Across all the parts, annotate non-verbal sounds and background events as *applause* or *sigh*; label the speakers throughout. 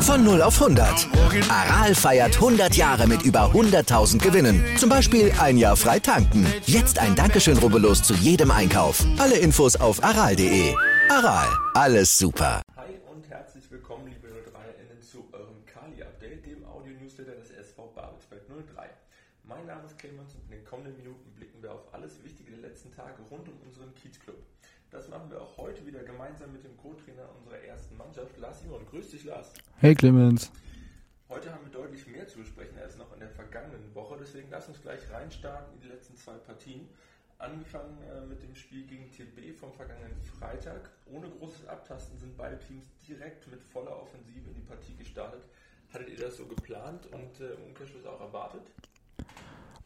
Speaker 1: Von 0 auf 100. Aral feiert 100 Jahre mit über 100.000 Gewinnen. Zum Beispiel ein Jahr frei tanken. Jetzt ein Dankeschön, rubbellos zu jedem Einkauf. Alle Infos auf aral.de. Aral, alles super.
Speaker 2: Hi und herzlich willkommen, liebe 03-Innen, zu eurem Kali-Update, dem Audio-Newsletter des SV Babelsberg 03. Mein Name ist Clemens und in den kommenden Minuten wir auf alles Wichtige der letzten Tage rund um unseren Kiezclub. Das machen wir auch heute wieder gemeinsam mit dem Co-Trainer unserer ersten Mannschaft, Lars Simon. Grüß dich, Lars.
Speaker 3: Hey Clemens.
Speaker 2: Heute haben wir deutlich mehr zu besprechen als noch in der vergangenen Woche, deswegen lass uns gleich reinstarten in die letzten zwei Partien. Angefangen äh, mit dem Spiel gegen TB vom vergangenen Freitag. Ohne großes Abtasten sind beide Teams direkt mit voller Offensive in die Partie gestartet. Hattet ihr das so geplant und äh, im Umkehrschluss auch erwartet?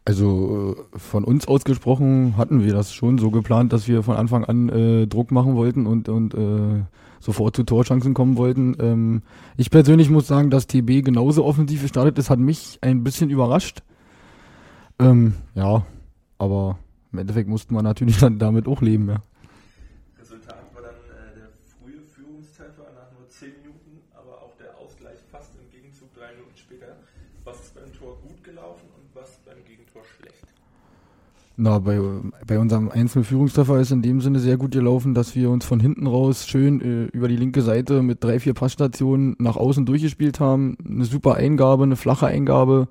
Speaker 3: Also äh, von uns ausgesprochen hatten wir das schon so geplant, dass wir von Anfang an äh, Druck machen wollten und, und äh, sofort zu Torchancen kommen wollten. Ähm, ich persönlich muss sagen, dass TB genauso offensiv gestartet ist, hat mich ein bisschen überrascht. Ähm, ja, aber im Endeffekt mussten wir natürlich *laughs* dann damit auch leben. Ja.
Speaker 2: Resultat war dann äh, der frühe Führungstreffer nach nur 10 Minuten, aber auch der Ausgleich fast im Gegenzug drei Minuten später. Was ist beim Tor gut gelaufen und was beim Gegentor schlecht?
Speaker 3: Na, bei, bei unserem Einzelführungstreffer ist in dem Sinne sehr gut gelaufen, dass wir uns von hinten raus schön äh, über die linke Seite mit drei, vier Passstationen nach außen durchgespielt haben. Eine super Eingabe, eine flache Eingabe.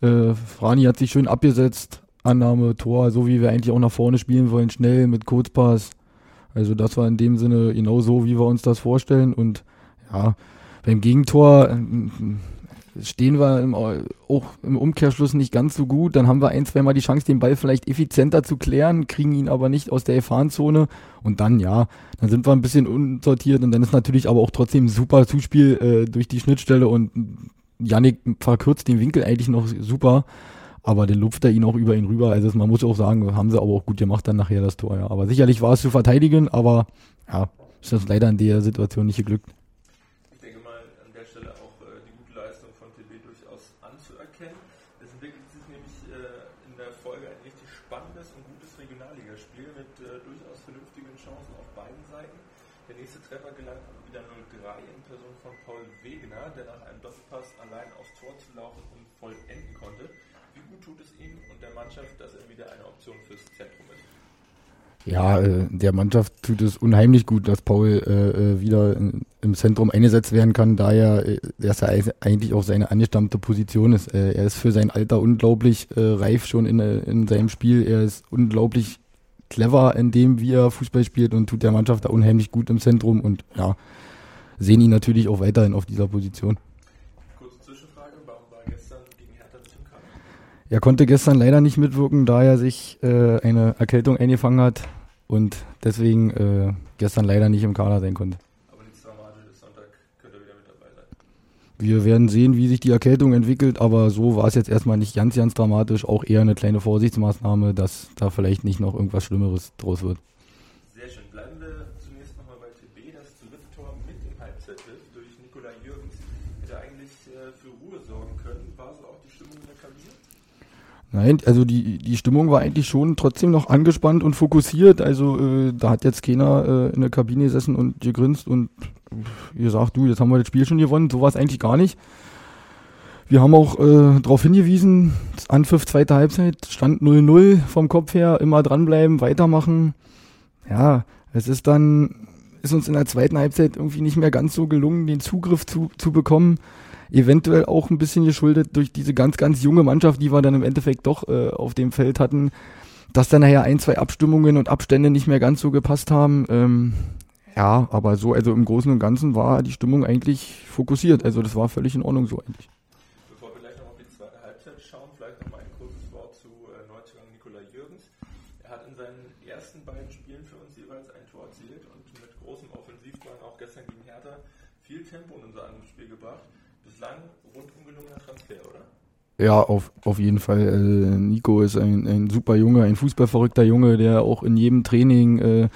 Speaker 3: Äh, Frani hat sich schön abgesetzt. Annahme, Tor, so wie wir eigentlich auch nach vorne spielen wollen, schnell mit Kurzpass. Also das war in dem Sinne genau so, wie wir uns das vorstellen. Und ja, beim Gegentor äh, stehen wir im, auch im Umkehrschluss nicht ganz so gut. Dann haben wir ein, zweimal die Chance, den Ball vielleicht effizienter zu klären, kriegen ihn aber nicht aus der Gefahrenszone. Und dann, ja, dann sind wir ein bisschen unsortiert und dann ist natürlich aber auch trotzdem super Zuspiel äh, durch die Schnittstelle und Yannick verkürzt den Winkel eigentlich noch super. Aber den lupft er ihn auch über ihn rüber. Also man muss auch sagen, haben sie aber auch gut gemacht dann nachher das Tor. Ja. Aber sicherlich war es zu verteidigen, aber ja, ist das leider in der Situation nicht geglückt.
Speaker 2: Ich denke mal an der Stelle auch äh, die gute Leistung von TB durchaus anzuerkennen. Es entwickelt sich nämlich äh, in der Folge ein richtig spannendes und gutes Regionalligaspiel mit äh, durchaus vernünftigen Chancen auf beiden Seiten. Der nächste Treffer gelang wieder 0-3 in Person von Paul Wegener, der nach einem Doppelpass allein aufs Tor zu laufen und voll enden konnte. Wie gut tut es ihm und der Mannschaft, dass er wieder eine Option fürs Zentrum ist?
Speaker 3: Ja, äh, der Mannschaft tut es unheimlich gut, dass Paul äh, äh wieder im Zentrum eingesetzt werden kann, da er, dass er eigentlich auch seine angestammte Position ist. Er ist für sein Alter unglaublich reif schon in, in seinem Spiel. Er ist unglaublich clever in dem, wie er Fußball spielt und tut der Mannschaft da unheimlich gut im Zentrum und ja, sehen ihn natürlich auch weiterhin auf dieser Position.
Speaker 2: Kurze Zwischenfrage, warum war er gestern gegen Hertha nicht im Kader?
Speaker 3: Er konnte gestern leider nicht mitwirken, da er sich äh, eine Erkältung eingefangen hat und deswegen äh, gestern leider nicht im Kader sein konnte.
Speaker 2: Aber nichts Dramatisches, Sonntag könnte er wieder mit dabei sein.
Speaker 3: Wir werden sehen, wie sich die Erkältung entwickelt, aber so war es jetzt erstmal nicht ganz, ganz dramatisch. Auch eher eine kleine Vorsichtsmaßnahme, dass da vielleicht nicht noch irgendwas Schlimmeres draus wird.
Speaker 2: Sehr schön. Bleiben wir zunächst nochmal bei TB. Das dritte Tor mit dem Halbzeitpfiff durch Nikolai Jürgens hätte eigentlich äh, für Ruhe sorgen können. War so auch die Stimmung in der Kabine?
Speaker 3: Nein, also die, die Stimmung war eigentlich schon trotzdem noch angespannt und fokussiert. Also äh, da hat jetzt keiner äh, in der Kabine gesessen und gegrinst und gesagt, du, jetzt haben wir das Spiel schon gewonnen. So war es eigentlich gar nicht. Wir haben auch äh, darauf hingewiesen, Anpfiff zweite Halbzeit, stand 0-0 vom Kopf her, immer dranbleiben, weitermachen. Ja, es ist dann, ist uns in der zweiten Halbzeit irgendwie nicht mehr ganz so gelungen, den Zugriff zu, zu bekommen. Eventuell auch ein bisschen geschuldet durch diese ganz, ganz junge Mannschaft, die wir dann im Endeffekt doch äh, auf dem Feld hatten, dass dann nachher ein, zwei Abstimmungen und Abstände nicht mehr ganz so gepasst haben. Ähm, ja, aber so, also im Großen und Ganzen war die Stimmung eigentlich fokussiert. Also das war völlig in Ordnung so eigentlich.
Speaker 2: Bevor wir gleich noch auf die zweite Halbzeit schauen, vielleicht noch mal ein kurzes Wort zu äh, Neuzugang Nikolai Jürgens. Er hat in seinen ersten beiden Spielen für uns jeweils ein Tor erzielt und mit großem Offensivdrang auch gestern gegen Hertha viel Tempo in unser Angriffsspiel gebracht. Bislang rundum gelungener Transfer, oder?
Speaker 3: Ja, auf, auf jeden Fall. Äh, Nico ist ein, ein super Junge, ein fußballverrückter Junge, der auch in jedem Training äh,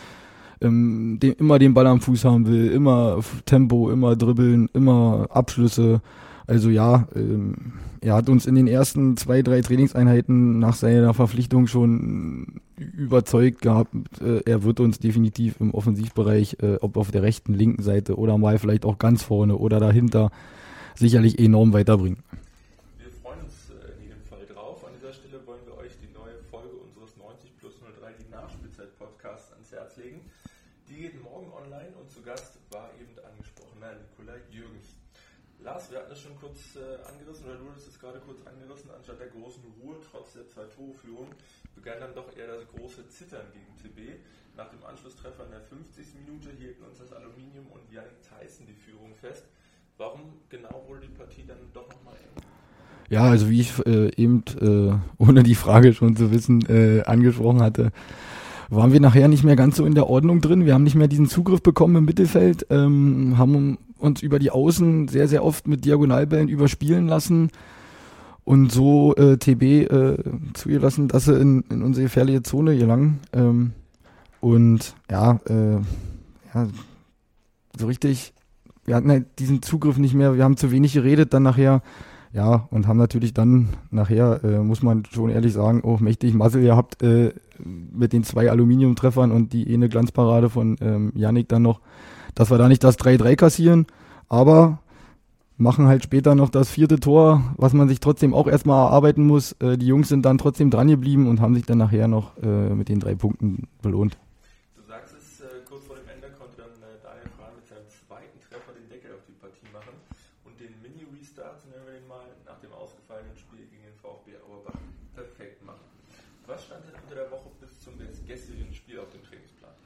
Speaker 3: ähm, den, immer den Ball am Fuß haben will, immer Tempo, immer dribbeln, immer Abschlüsse. Also ja, ähm, er hat uns in den ersten zwei, drei Trainingseinheiten nach seiner Verpflichtung schon überzeugt gehabt, äh, er wird uns definitiv im Offensivbereich, äh, ob auf der rechten, linken Seite oder mal vielleicht auch ganz vorne oder dahinter, sicherlich enorm weiterbringen.
Speaker 2: Wir freuen uns äh, in jedem Fall drauf. An dieser Stelle wollen wir euch die neue Folge unseres 90 plus 03, die Nachspielzeit-Podcasts, ans Herz legen. Die geht morgen online und zu Gast war eben angesprochener Nikolai Jürgens. Lars, wir hatten es schon kurz äh, angerissen, oder du hast es gerade kurz angerissen, anstatt der großen Ruhe trotz der Zwei-Tore-Führung begann dann doch eher das große Zittern gegen TB. Nach dem Anschlusstreffer in der 50. Minute hielten uns das Aluminium und Janik Theissen die Führung fest. Warum genau wurde die Partie dann doch nochmal eng?
Speaker 3: Ja, also wie ich äh, eben, äh, ohne die Frage schon zu wissen, äh, angesprochen hatte, waren wir nachher nicht mehr ganz so in der Ordnung drin. Wir haben nicht mehr diesen Zugriff bekommen im Mittelfeld, ähm, haben uns über die Außen sehr, sehr oft mit Diagonalbällen überspielen lassen und so äh, TB äh, zugelassen, dass sie in, in unsere gefährliche Zone gelangen. Ähm, und ja, äh, ja, so richtig, wir hatten halt diesen Zugriff nicht mehr, wir haben zu wenig geredet dann nachher. Ja, und haben natürlich dann nachher, äh, muss man schon ehrlich sagen, auch mächtig Muscle gehabt äh, mit den zwei Aluminiumtreffern und die eine Glanzparade von ähm, Yannick dann noch, dass wir da nicht das 3-3 kassieren, aber machen halt später noch das vierte Tor, was man sich trotzdem auch erstmal erarbeiten muss. Äh, die Jungs sind dann trotzdem dran geblieben und haben sich dann nachher noch äh, mit den drei Punkten belohnt.
Speaker 2: Du sagst es, äh, kurz vor dem Ende konnte dann äh, Daniel Frahn mit seinem zweiten Treffer den Deckel auf die Partie machen und den Mini-Restart, nennen wir den mal, nach dem ausgefallenen Spiel gegen den VfB Auerbach perfekt machen. Was stand denn unter der Woche bis zum gestrigen Spiel auf dem Trainingsplan?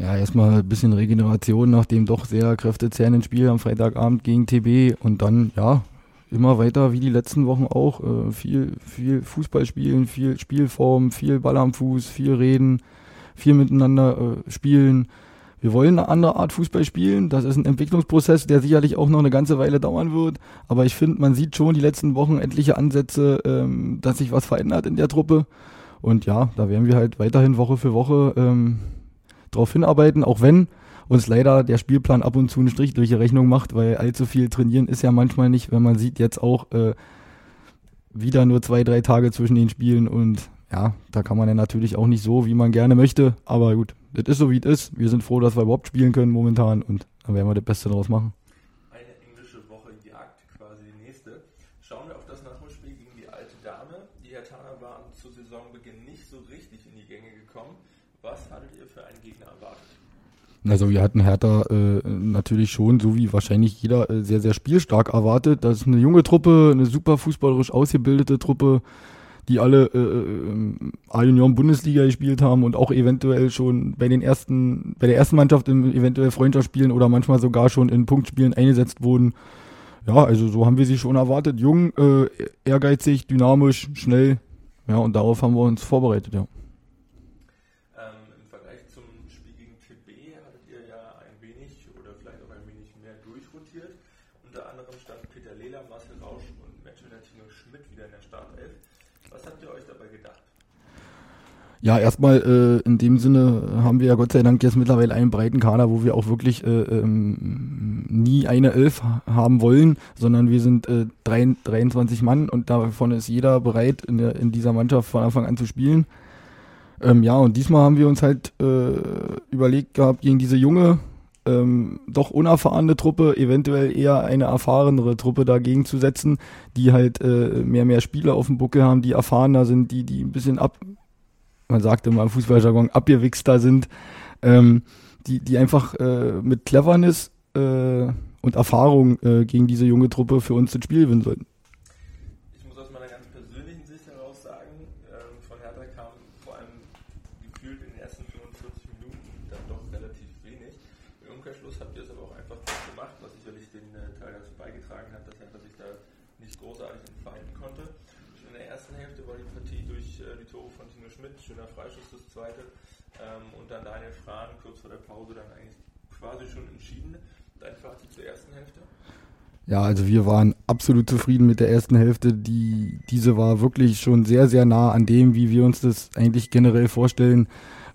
Speaker 3: Ja, erstmal ein bisschen Regeneration nach dem doch sehr kräftezehrenden Spiel am Freitagabend gegen TB und dann, ja, immer weiter wie die letzten Wochen auch. Äh, viel, viel Fußball spielen, viel Spielform, viel Ball am Fuß, viel reden, viel miteinander äh, spielen. Wir wollen eine andere Art Fußball spielen. Das ist ein Entwicklungsprozess, der sicherlich auch noch eine ganze Weile dauern wird. Aber ich finde, man sieht schon die letzten Wochen etliche Ansätze, ähm, dass sich was verändert in der Truppe. Und ja, da werden wir halt weiterhin Woche für Woche ähm, drauf hinarbeiten, auch wenn uns leider der Spielplan ab und zu einen Strich durch die Rechnung macht, weil allzu viel trainieren ist ja manchmal nicht, wenn man sieht jetzt auch äh, wieder nur zwei, drei Tage zwischen den Spielen und ja, da kann man ja natürlich auch nicht so, wie man gerne möchte, aber gut, das ist so, wie es ist. Wir sind froh, dass wir überhaupt spielen können momentan und dann werden wir das Beste daraus machen.
Speaker 2: Eine englische Woche jagt quasi die nächste. Schauen wir auf das Nachholspiel gegen die alte Dame. Die Hertaner waren zu Saisonbeginn nicht so richtig in die Gänge gekommen. Was hattet ihr für einen Gegner erwartet?
Speaker 3: Also wir hatten Hertha äh, natürlich schon, so wie wahrscheinlich jeder, äh, sehr, sehr spielstark erwartet. Das ist eine junge Truppe, eine super fußballerisch ausgebildete Truppe, die alle äh, äh, A-Junioren-Bundesliga gespielt haben und auch eventuell schon bei den ersten, bei der ersten Mannschaft in eventuell Freundschaftsspielen oder manchmal sogar schon in Punktspielen eingesetzt wurden. Ja, also so haben wir sie schon erwartet. Jung, äh, ehrgeizig, dynamisch, schnell. Ja, und darauf haben wir uns vorbereitet, ja.
Speaker 2: Vielleicht auch ein wenig mehr durchrotiert. Unter anderem stand Peter Lehler, Marcel Rausch und Tino Schmidt wieder in der Startelf. Was habt ihr euch dabei gedacht?
Speaker 3: Ja, erstmal äh, in dem Sinne haben wir ja Gott sei Dank jetzt mittlerweile einen breiten Kader, wo wir auch wirklich äh, ähm, nie eine Elf ha- haben wollen, sondern wir sind äh, drei, 23 Mann und davon ist jeder bereit, in, der, in dieser Mannschaft von Anfang an zu spielen. Ähm, ja, und diesmal haben wir uns halt äh, überlegt gehabt, gegen diese junge, ähm, doch unerfahrene Truppe, eventuell eher eine erfahrenere Truppe dagegen zu setzen, die halt äh, mehr, mehr Spieler auf dem Buckel haben, die erfahrener sind, die, die ein bisschen ab, man sagt immer im Fußballjargon, abgewichster sind, ähm, die, die einfach äh, mit Cleverness äh, und Erfahrung äh, gegen diese junge Truppe für uns das Spiel gewinnen sollten.
Speaker 2: Ich muss aus meiner ganz persönlichen Sicht heraus sagen, ähm, von Hertha kam vor allem gefühlt in den ersten 45 Minuten dann doch relativ wenig. Im Umkehrschluss habt ihr es aber auch einfach gut gemacht, was sicherlich den äh, Teil dazu beigetragen hat, dass Hertha sich da nicht großartig entfalten konnte. Schon in der ersten Hälfte war die Partie durch äh, die Tore von Tino Schmidt, schöner Freischuss das zweite, ähm, und dann Daniel Frahn kurz vor der Pause dann eigentlich quasi schon entschieden. Dein Fazit zur ersten Hälfte?
Speaker 3: Ja, also wir waren absolut zufrieden mit der ersten Hälfte. Die, diese war wirklich schon sehr, sehr nah an dem, wie wir uns das eigentlich generell vorstellen.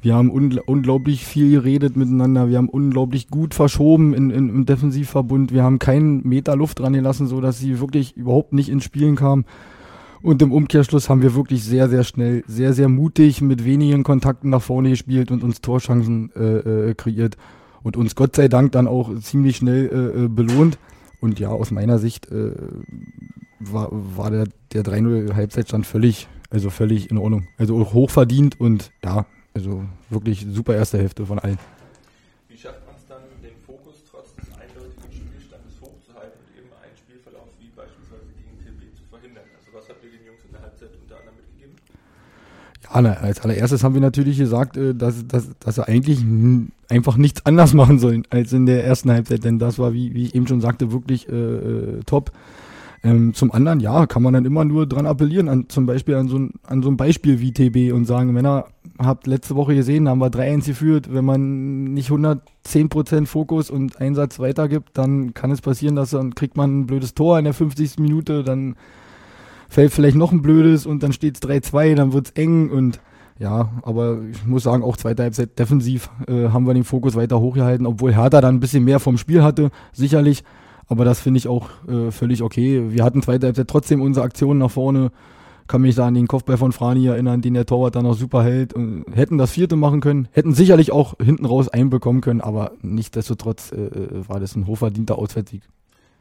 Speaker 3: Wir haben ungl unglaublich viel geredet miteinander. Wir haben unglaublich gut verschoben in, in, im Defensivverbund. Wir haben keinen Meter Luft dran gelassen, so dass sie wirklich überhaupt nicht ins Spielen kam. Und im Umkehrschluss haben wir wirklich sehr, sehr schnell, sehr, sehr mutig mit wenigen Kontakten nach vorne gespielt und uns Torschancen äh, äh, kreiert und uns Gott sei Dank dann auch ziemlich schnell äh, äh belohnt. Und ja, aus meiner Sicht äh, war, war der, der 3-0 Halbzeitstand völlig, also völlig in Ordnung. Also hochverdient und ja, also wirklich super erste Hälfte von allen. Ja, na, als allererstes haben wir natürlich gesagt, äh, dass, dass, dass sie eigentlich einfach nichts anders *laughs* machen sollen als in der ersten Halbzeit, denn das war, wie, wie ich eben schon sagte, wirklich äh, äh top. Ähm, zum anderen, ja, kann man dann immer nur dran appellieren, an, zum Beispiel an so, ein, an so ein Beispiel wie TB und sagen, Männer, habt letzte Woche gesehen, haben wir 3-1 geführt. Wenn man nicht 110% Fokus und Einsatz weitergibt, dann kann es passieren, dass dann kriegt man ein blödes Tor in der 50. Minute, dann fällt vielleicht noch ein blödes und dann steht es 3-2, dann wird es eng und ja, aber ich muss sagen, auch zweite Halbzeit defensiv äh, haben wir den Fokus weiter hochgehalten, obwohl Hertha dann ein bisschen mehr vom Spiel hatte, sicherlich. Aber das finde ich auch äh, völlig okay. Wir hatten zweite Halbzeit trotzdem unsere Aktionen nach vorne kann mich da an den Kopfball von Frani erinnern, den der Torwart dann noch super hält. Und hätten das vierte machen können, hätten sicherlich auch hinten raus einbekommen können, aber nichtsdestotrotz äh, äh war das ein hochverdienter Auswärtssieg.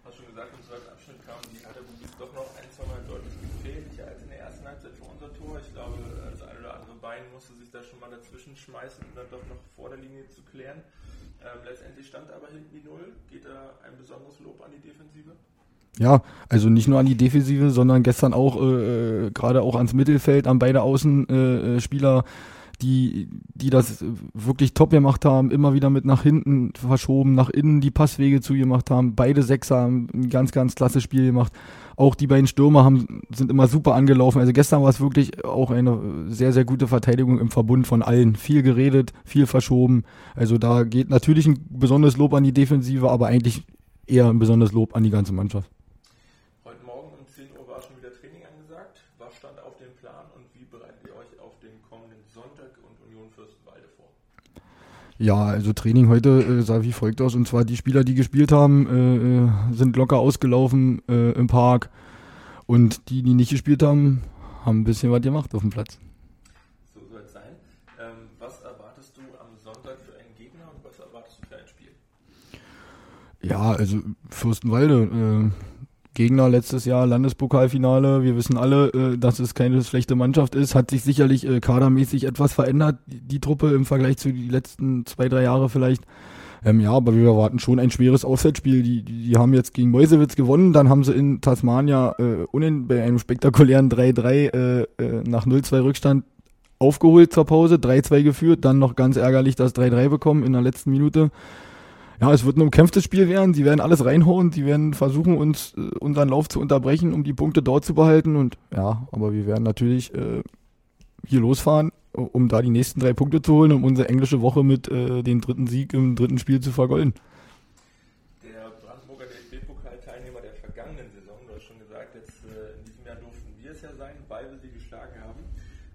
Speaker 2: Hast schon gesagt, im zweiten Abschnitt kamen die Adabubis doch noch ein, zwei Mal deutlich gefährlicher als in der ersten Halbzeit für unser Tor. Ich glaube, das ein oder andere Bein musste sich da schon mal dazwischen schmeißen, um dann doch noch vor der Linie zu klären. Ähm, letztendlich stand aber hinten die Null. Geht da ein besonderes Lob an die Defensive?
Speaker 3: Ja, also nicht nur an die Defensive, sondern gestern auch äh, äh gerade auch ans Mittelfeld, an beide Außenspieler, äh, die, die das wirklich top gemacht haben, immer wieder mit nach hinten verschoben, nach innen die Passwege zugemacht haben. Beide Sechser haben ein ganz, ganz klasse Spiel gemacht. Auch die beiden Stürmer haben, sind immer super angelaufen. Also gestern war es wirklich auch eine sehr, sehr gute Verteidigung im Verbund von allen. Viel geredet, viel verschoben. Also da geht natürlich ein besonderes Lob an die Defensive, aber eigentlich eher ein besonderes Lob an die ganze Mannschaft. Ja, also Training heute äh, sah wie folgt aus. Und zwar die Spieler, die gespielt haben, äh, äh, sind locker ausgelaufen äh, im Park. Und die, die nicht gespielt haben, haben ein bisschen was gemacht auf dem Platz.
Speaker 2: So soll es sein. Ähm, was erwartest du am Sonntag für einen Gegner und was erwartest du für ein Spiel?
Speaker 3: Ja, also Fürstenwalde. Gegner letztes Jahr Landespokalfinale. Wir wissen alle, äh, dass es keine schlechte Mannschaft ist. Hat sich sicherlich äh, kadermäßig etwas verändert, die, Truppe im Vergleich zu den letzten zwei, drei Jahre vielleicht. Ähm, ja, aber wir erwarten schon ein schweres Auswärtsspiel. Die, die, die haben jetzt gegen Meusewitz gewonnen, dann haben sie in Tasmania äh, bei einem spektakulären 3-3 äh, äh, nach 0-2 Rückstand aufgeholt zur Pause, 3-2 geführt, dann noch ganz ärgerlich das 3-3 bekommen in der letzten Minute ja, es wird ein umkämpftes Spiel werden. Sie werden alles reinhauen. Sie werden versuchen, uns äh, unseren Lauf zu unterbrechen, um die Punkte dort zu behalten. Und ja, aber wir werden natürlich äh, hier losfahren, um da die nächsten drei Punkte zu holen, um unsere englische Woche mit äh, dem dritten Sieg im dritten Spiel zu vergolden.
Speaker 2: Der Brandenburger DFB-Pokalteilnehmer der vergangenen Saison, du hast schon gesagt, jetzt äh, in diesem Jahr durften wir es ja sein, weil wir sie geschlagen haben,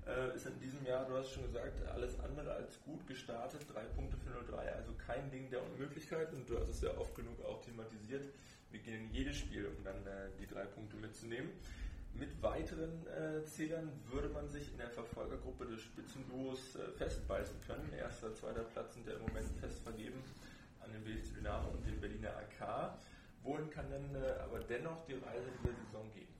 Speaker 2: äh, ist in diesem Jahr, du hast schon gesagt, alles andere als gut gestartet. Drei Punkte für 0-3, also kein Ding der Unmöglichkeiten. Du hast es ja oft genug auch thematisiert. Wir gehen in jedes Spiel, um dann äh, die drei Punkte mitzunehmen. Mit weiteren äh, Zählern würde man sich in der Verfolgergruppe des Spitzenduos äh, festbeißen können. Erster, zweiter Platz sind ja im Moment fest vergeben an den BSC Dynamo und den Berliner AK. Wohin kann denn äh, aber dennoch die Reise dieser Saison gehen?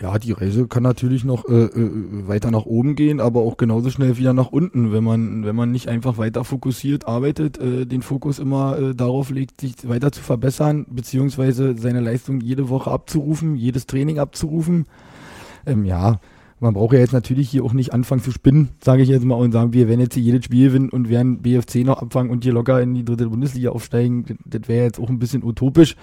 Speaker 3: Ja, die Reise kann natürlich noch äh, äh, weiter nach oben gehen, aber auch genauso schnell wieder nach unten, wenn man, wenn man nicht einfach weiter fokussiert arbeitet, äh, den Fokus immer äh, darauf legt, sich weiter zu verbessern, beziehungsweise seine Leistung jede Woche abzurufen, jedes Training abzurufen. Ähm, ja, man braucht ja jetzt natürlich hier auch nicht anfangen zu spinnen, sage ich jetzt mal, und sagen, wir werden jetzt hier jedes Spiel gewinnen und werden BFC noch abfangen und hier locker in die dritte Bundesliga aufsteigen. Das, das wäre jetzt auch ein bisschen utopisch.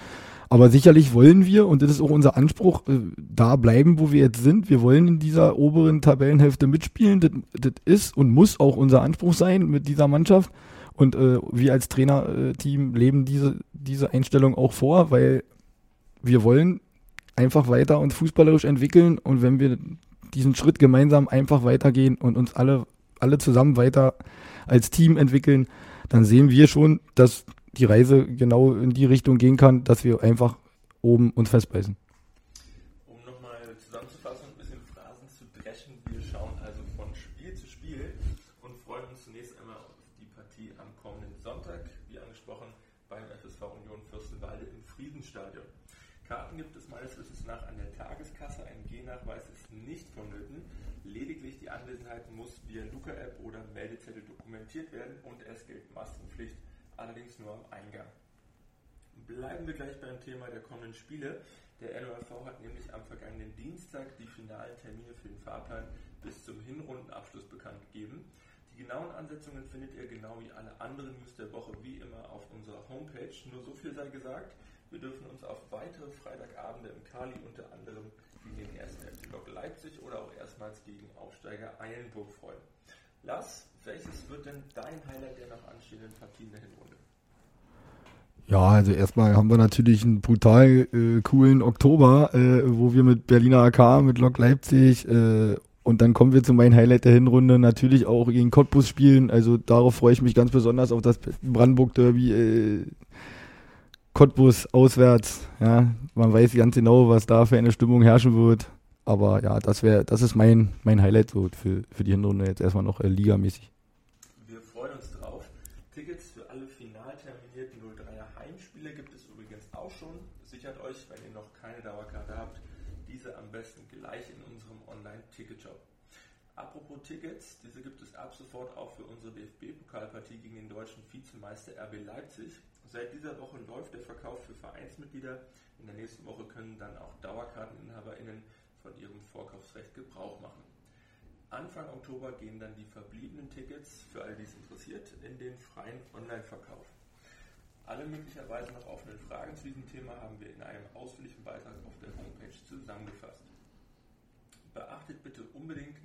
Speaker 3: Aber sicherlich wollen wir, und das ist auch unser Anspruch, äh, da bleiben, wo wir jetzt sind. Wir wollen in dieser oberen Tabellenhälfte mitspielen. Das, das ist und muss auch unser Anspruch sein mit dieser Mannschaft. Und äh, wir als Trainerteam leben diese, diese Einstellung auch vor, weil wir wollen einfach weiter uns fußballerisch entwickeln und wenn wir diesen Schritt gemeinsam einfach weitergehen und uns alle, alle zusammen weiter als Team entwickeln, dann sehen wir schon, dass die Reise genau in die Richtung gehen kann, dass wir einfach oben uns festbeißen.
Speaker 2: Um nochmal zusammenzufassen und ein bisschen Phrasen zu brechen, wir schauen also von Spiel zu Spiel und freuen uns zunächst einmal auf die Partie am kommenden Sonntag, wie angesprochen, beim FSV Union Fürstenwalde im Friedenstadion. Karten gibt es meines Wissens nach an der Tageskasse, ein G-Nachweis ist nicht vonnöten, lediglich die Anwesenheit muss via Luca-App oder Meldezettel dokumentiert werden und es gilt Maskenpflicht, allerdings nur am Eingang. Bleiben wir gleich beim Thema der kommenden Spiele. Der NORV hat nämlich am vergangenen Dienstag die finalen Termine für den Fahrplan bis zum Hinrundenabschluss bekannt gegeben. Die genauen Ansetzungen findet ihr genau wie alle anderen News der Woche wie immer auf unserer Homepage. Nur so viel sei gesagt, wir dürfen uns auf weitere Freitagabende im Kali unter anderem gegen den ersten FC Lok Leipzig oder auch erstmals gegen Aufsteiger Eilenburg freuen. Lars, welches wird denn dein Highlight der noch anstehenden Partien der Hinrunde?
Speaker 3: Ja, also erstmal haben wir natürlich einen brutal äh, coolen Oktober, äh, wo wir mit Berliner AK, mit Lok Leipzig äh, und dann kommen wir zu meinem Highlight der Hinrunde natürlich auch gegen Cottbus spielen. Also darauf freue ich mich ganz besonders auf das Brandenburg Derby. Äh, Cottbus auswärts. Ja, man weiß ganz genau, was da für eine Stimmung herrschen wird. Aber ja, das wäre, das ist mein, mein Highlight so für, für die Hinrunde jetzt erstmal noch äh, ligamäßig.
Speaker 2: Wir freuen uns drauf. Tickets für alle final terminierten 03er Heimspiele gibt es übrigens auch schon. Sichert euch, wenn ihr noch keine Dauerkarte habt, diese am besten gleich in unserem Online-Ticketshop. Apropos Tickets, diese gibt es ab sofort auch für unsere DFB-Pokalpartie gegen den deutschen Vizemeister RB Leipzig. Seit dieser Woche läuft der Verkauf für Vereinsmitglieder. In der nächsten Woche können dann auch DauerkarteninhaberInnen von ihrem Vorkaufsrecht Gebrauch machen. Anfang Oktober gehen dann die verbliebenen Tickets, für alle, die es interessiert, in den freien Online-Verkauf. Alle möglicherweise noch offenen Fragen zu diesem Thema haben wir in einem ausführlichen Beitrag auf der Homepage zusammengefasst. Beachtet bitte unbedingt,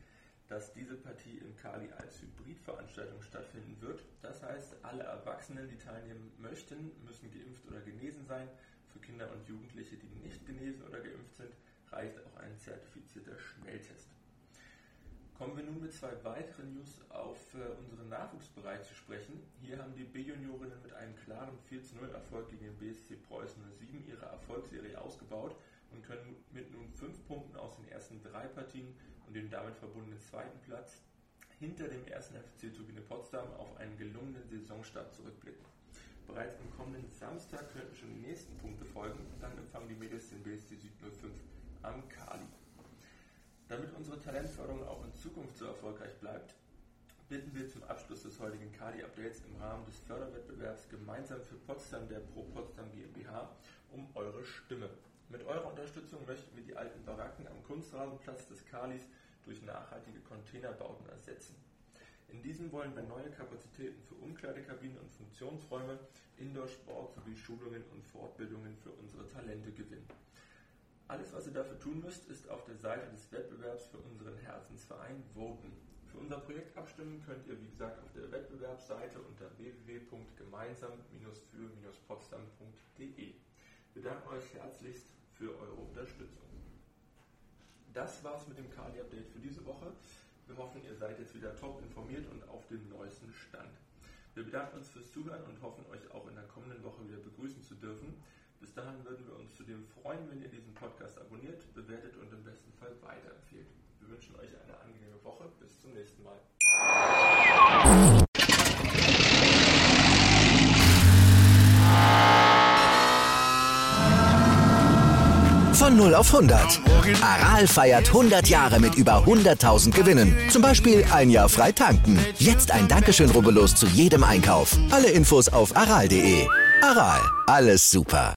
Speaker 2: dass diese Partie im Kali als Hybridveranstaltung stattfinden wird. Das heißt, alle Erwachsenen, die teilnehmen möchten, müssen geimpft oder genesen sein. Für Kinder und Jugendliche, die nicht genesen oder geimpft sind, reicht auch ein zertifizierter Schnelltest. Kommen wir nun mit zwei weiteren News auf äh, unseren Nachwuchsbereich zu sprechen. Hier haben die B-Juniorinnen mit einem klaren 4-0-Erfolg gegen den BSC Preußen 07 ihre Erfolgsserie ausgebaut und können mit nun fünf Punkten aus den ersten drei Partien und dem damit verbundenen zweiten Platz hinter dem ersten FC Turbine Potsdam auf einen gelungenen Saisonstart zurückblicken. Bereits am kommenden Samstag könnten schon die nächsten Punkte folgen. Dann empfangen die Mädels den BSC Süd 05 am Kali. Damit unsere Talentförderung auch in Zukunft so erfolgreich bleibt, bitten wir zum Abschluss des heutigen Kali-Updates im Rahmen des Förderwettbewerbs gemeinsam für Potsdam der Pro Potsdam GmbH um eure Stimme. Mit eurer Unterstützung möchten wir die alten Baracken am Kunstrasenplatz des Kalis durch nachhaltige Containerbauten ersetzen. In diesen wollen wir neue Kapazitäten für Umkleidekabinen und Funktionsräume, Indoor-Sport sowie Schulungen und Fortbildungen für unsere Talente gewinnen. Alles, was ihr dafür tun müsst, ist auf der Seite des Wettbewerbs für unseren Herzensverein voten. Für unser Projekt abstimmen könnt ihr, wie gesagt, auf der Wettbewerbsseite unter www.gemeinsam-für-potsdam.de. Wir danken euch herzlichst für eure Unterstützung. Das war's mit dem Kali-Update für diese Woche. Wir hoffen, ihr seid jetzt wieder top informiert und auf dem neuesten Stand. Wir bedanken uns fürs Zuhören und hoffen, euch auch in der kommenden Woche wieder begrüßen zu dürfen. Bis dahin würden wir uns zudem freuen, wenn ihr diesen Podcast abonniert, bewertet und im besten Fall weiterempfehlt. Wir wünschen euch eine angenehme Woche. Bis zum nächsten Mal.
Speaker 1: Von 0 auf 100. Aral feiert 100 Jahre mit über 100.000 Gewinnen. Zum Beispiel ein Jahr frei tanken. Jetzt ein Dankeschön, rubbellos zu jedem Einkauf. Alle Infos auf aral.de. Aral, alles super.